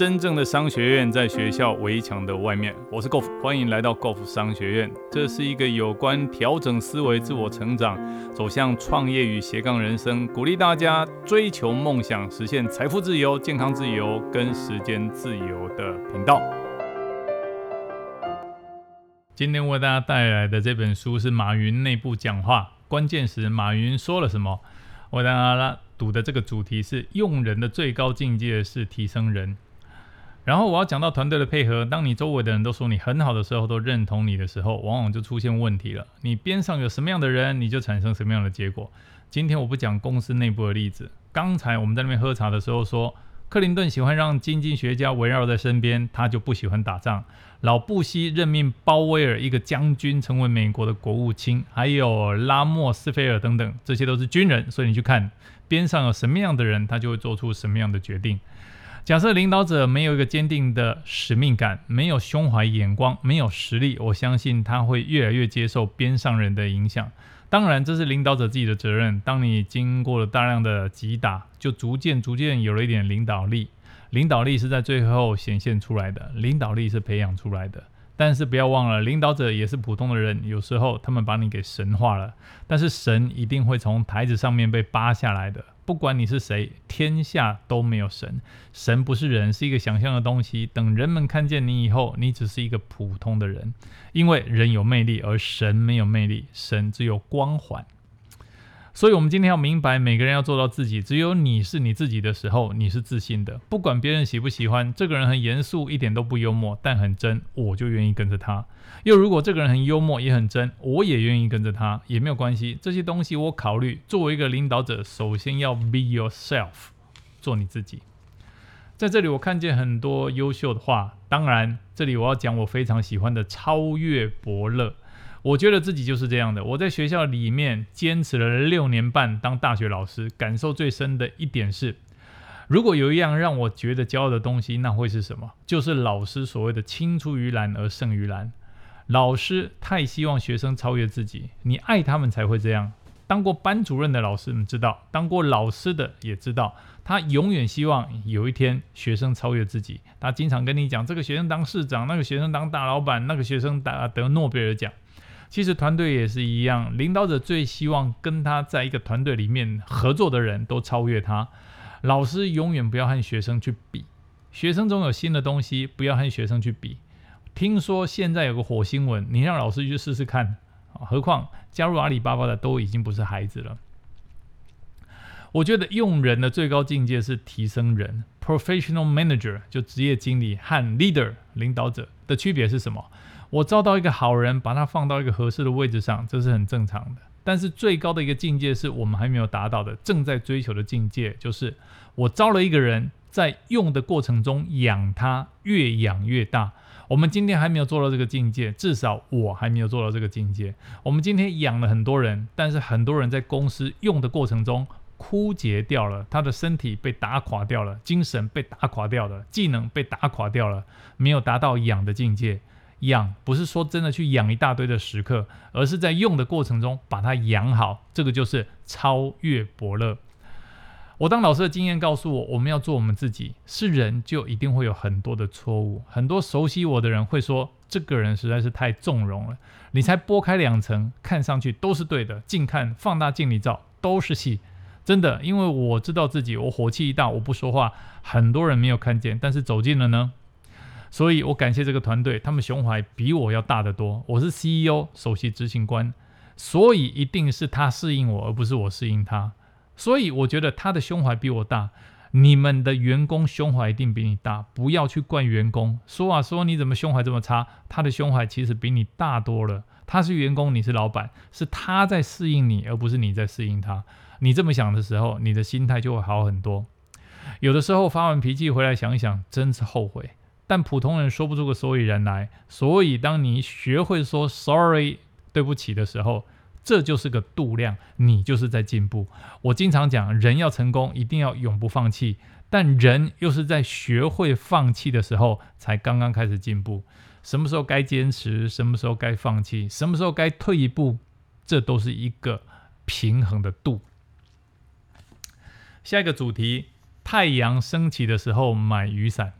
真正的商学院在学校围墙的外面。我是 Golf，欢迎来到 Golf 商学院。这是一个有关调整思维、自我成长、走向创业与斜杠人生，鼓励大家追求梦想、实现财富自由、健康自由跟时间自由的频道。今天为大家带来的这本书是马云内部讲话，关键时马云说了什么？为大家读的这个主题是用人的最高境界是提升人。然后我要讲到团队的配合。当你周围的人都说你很好的时候，都认同你的时候，往往就出现问题了。你边上有什么样的人，你就产生什么样的结果。今天我不讲公司内部的例子。刚才我们在那边喝茶的时候说，克林顿喜欢让经济学家围绕在身边，他就不喜欢打仗。老布希任命鲍威尔一个将军成为美国的国务卿，还有拉莫斯菲尔等等，这些都是军人。所以你去看边上有什么样的人，他就会做出什么样的决定。假设领导者没有一个坚定的使命感，没有胸怀眼光，没有实力，我相信他会越来越接受边上人的影响。当然，这是领导者自己的责任。当你经过了大量的击打，就逐渐逐渐有了一点领导力。领导力是在最后显现出来的，领导力是培养出来的。但是不要忘了，领导者也是普通的人，有时候他们把你给神化了。但是神一定会从台子上面被扒下来的。不管你是谁，天下都没有神。神不是人，是一个想象的东西。等人们看见你以后，你只是一个普通的人。因为人有魅力，而神没有魅力，神只有光环。所以，我们今天要明白，每个人要做到自己。只有你是你自己的时候，你是自信的。不管别人喜不喜欢，这个人很严肃，一点都不幽默，但很真，我就愿意跟着他。又如果这个人很幽默，也很真，我也愿意跟着他，也没有关系。这些东西我考虑。作为一个领导者，首先要 be yourself，做你自己。在这里，我看见很多优秀的话。当然，这里我要讲我非常喜欢的超越伯乐。我觉得自己就是这样的。我在学校里面坚持了六年半当大学老师，感受最深的一点是，如果有一样让我觉得骄傲的东西，那会是什么？就是老师所谓的“青出于蓝而胜于蓝”。老师太希望学生超越自己，你爱他们才会这样。当过班主任的老师们知道，当过老师的也知道，他永远希望有一天学生超越自己。他经常跟你讲，这个学生当市长，那个学生当大老板，那个学生打得诺贝尔奖。其实团队也是一样，领导者最希望跟他在一个团队里面合作的人都超越他。老师永远不要和学生去比，学生总有新的东西，不要和学生去比。听说现在有个火星文，你让老师去试试看。何况加入阿里巴巴的都已经不是孩子了。我觉得用人的最高境界是提升人，professional manager 就职业经理和 leader 领导者的区别是什么？我招到一个好人，把他放到一个合适的位置上，这是很正常的。但是最高的一个境界是我们还没有达到的，正在追求的境界，就是我招了一个人，在用的过程中养他，越养越大。我们今天还没有做到这个境界，至少我还没有做到这个境界。我们今天养了很多人，但是很多人在公司用的过程中枯竭掉了，他的身体被打垮掉了，精神被打垮掉了，技能被打垮掉了，没有达到养的境界。养不是说真的去养一大堆的时刻，而是在用的过程中把它养好，这个就是超越伯乐。我当老师的经验告诉我，我们要做我们自己。是人就一定会有很多的错误，很多熟悉我的人会说，这个人实在是太纵容了。你才剥开两层，看上去都是对的，近看放大镜里照都是戏。真的，因为我知道自己，我火气一大，我不说话，很多人没有看见，但是走近了呢。所以我感谢这个团队，他们胸怀比我要大得多。我是 CEO 首席执行官，所以一定是他适应我，而不是我适应他。所以我觉得他的胸怀比我大。你们的员工胸怀一定比你大，不要去怪员工。说啊说，你怎么胸怀这么差？他的胸怀其实比你大多了。他是员工，你是老板，是他在适应你，而不是你在适应他。你这么想的时候，你的心态就会好很多。有的时候发完脾气回来想一想，真是后悔。但普通人说不出个所以然来，所以当你学会说 sorry 对不起的时候，这就是个度量，你就是在进步。我经常讲，人要成功，一定要永不放弃，但人又是在学会放弃的时候，才刚刚开始进步。什么时候该坚持，什么时候该放弃，什么时候该退一步，这都是一个平衡的度。下一个主题：太阳升起的时候买雨伞。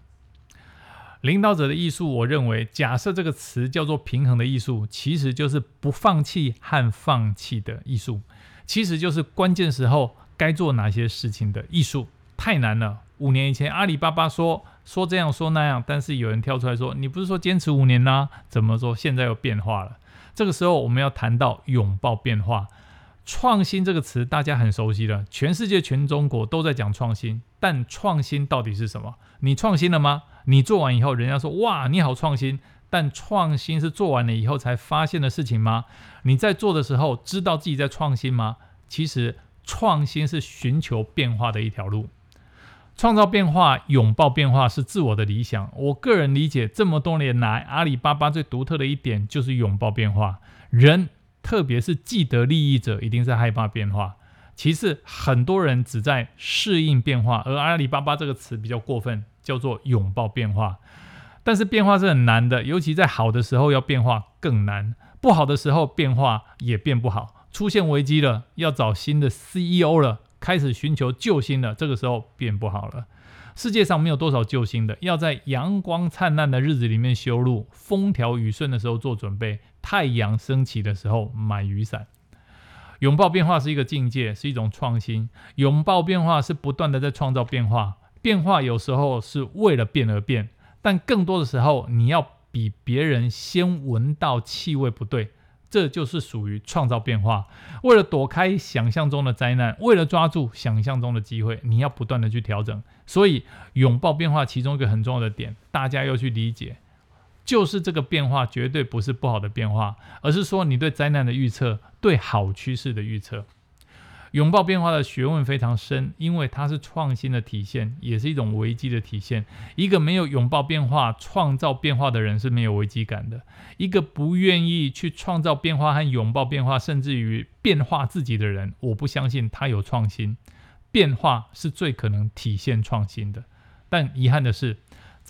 领导者的艺术，我认为，假设这个词叫做平衡的艺术，其实就是不放弃和放弃的艺术，其实就是关键时候该做哪些事情的艺术。太难了。五年以前，阿里巴巴说说这样说那样，但是有人跳出来说：“你不是说坚持五年吗？怎么说现在又变化了？”这个时候，我们要谈到拥抱变化。创新这个词大家很熟悉了，全世界全中国都在讲创新，但创新到底是什么？你创新了吗？你做完以后，人家说哇，你好创新，但创新是做完了以后才发现的事情吗？你在做的时候，知道自己在创新吗？其实，创新是寻求变化的一条路，创造变化、拥抱变化是自我的理想。我个人理解，这么多年来，阿里巴巴最独特的一点就是拥抱变化。人，特别是既得利益者，一定是害怕变化。其次，很多人只在适应变化，而阿里巴巴这个词比较过分。叫做拥抱变化，但是变化是很难的，尤其在好的时候要变化更难，不好的时候变化也变不好。出现危机了，要找新的 CEO 了，开始寻求救星了，这个时候变不好了。世界上没有多少救星的，要在阳光灿烂的日子里面修路，风调雨顺的时候做准备，太阳升起的时候买雨伞。拥抱变化是一个境界，是一种创新。拥抱变化是不断的在创造变化。变化有时候是为了变而变，但更多的时候，你要比别人先闻到气味不对，这就是属于创造变化。为了躲开想象中的灾难，为了抓住想象中的机会，你要不断的去调整。所以，拥抱变化其中一个很重要的点，大家要去理解，就是这个变化绝对不是不好的变化，而是说你对灾难的预测，对好趋势的预测。拥抱变化的学问非常深，因为它是创新的体现，也是一种危机的体现。一个没有拥抱变化、创造变化的人是没有危机感的。一个不愿意去创造变化和拥抱变化，甚至于变化自己的人，我不相信他有创新。变化是最可能体现创新的，但遗憾的是，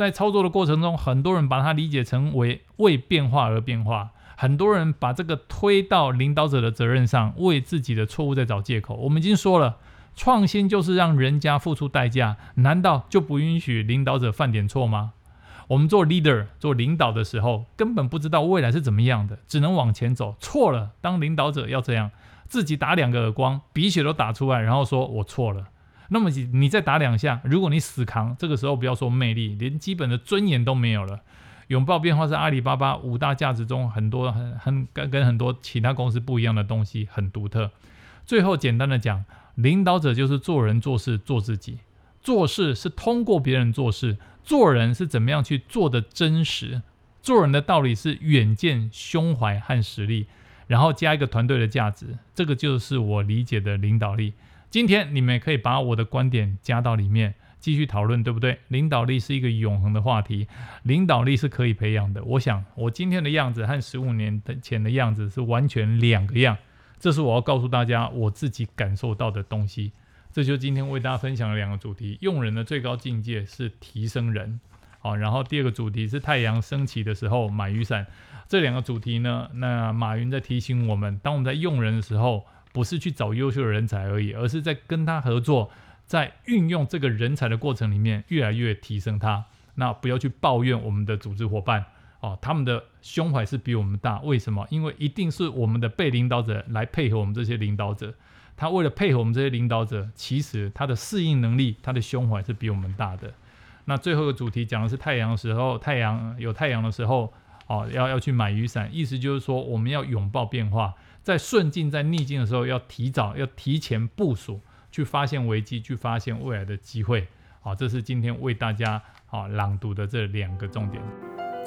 在操作的过程中，很多人把它理解成为为变化而变化。很多人把这个推到领导者的责任上，为自己的错误在找借口。我们已经说了，创新就是让人家付出代价，难道就不允许领导者犯点错吗？我们做 leader 做领导的时候，根本不知道未来是怎么样的，只能往前走。错了，当领导者要这样，自己打两个耳光，鼻血都打出来，然后说我错了。那么你你再打两下，如果你死扛，这个时候不要说魅力，连基本的尊严都没有了。拥抱变化是阿里巴巴五大价值中很多很很跟跟很多其他公司不一样的东西，很独特。最后简单的讲，领导者就是做人做事做自己，做事是通过别人做事，做人是怎么样去做的真实。做人的道理是远见、胸怀和实力，然后加一个团队的价值，这个就是我理解的领导力。今天你们可以把我的观点加到里面。继续讨论，对不对？领导力是一个永恒的话题，领导力是可以培养的。我想，我今天的样子和十五年前的样子是完全两个样。这是我要告诉大家我自己感受到的东西。这就是今天为大家分享的两个主题：用人的最高境界是提升人。好，然后第二个主题是太阳升起的时候买雨伞。这两个主题呢，那马云在提醒我们，当我们在用人的时候，不是去找优秀的人才而已，而是在跟他合作。在运用这个人才的过程里面，越来越提升他。那不要去抱怨我们的组织伙伴哦，他们的胸怀是比我们大。为什么？因为一定是我们的被领导者来配合我们这些领导者。他为了配合我们这些领导者，其实他的适应能力、他的胸怀是比我们大的。那最后一个主题讲的是太阳的时候，太阳有太阳的时候哦，要要去买雨伞。意思就是说，我们要拥抱变化，在顺境、在逆境的时候，要提早、要提前部署。去发现危机，去发现未来的机会。好，这是今天为大家好朗读的这两个重点。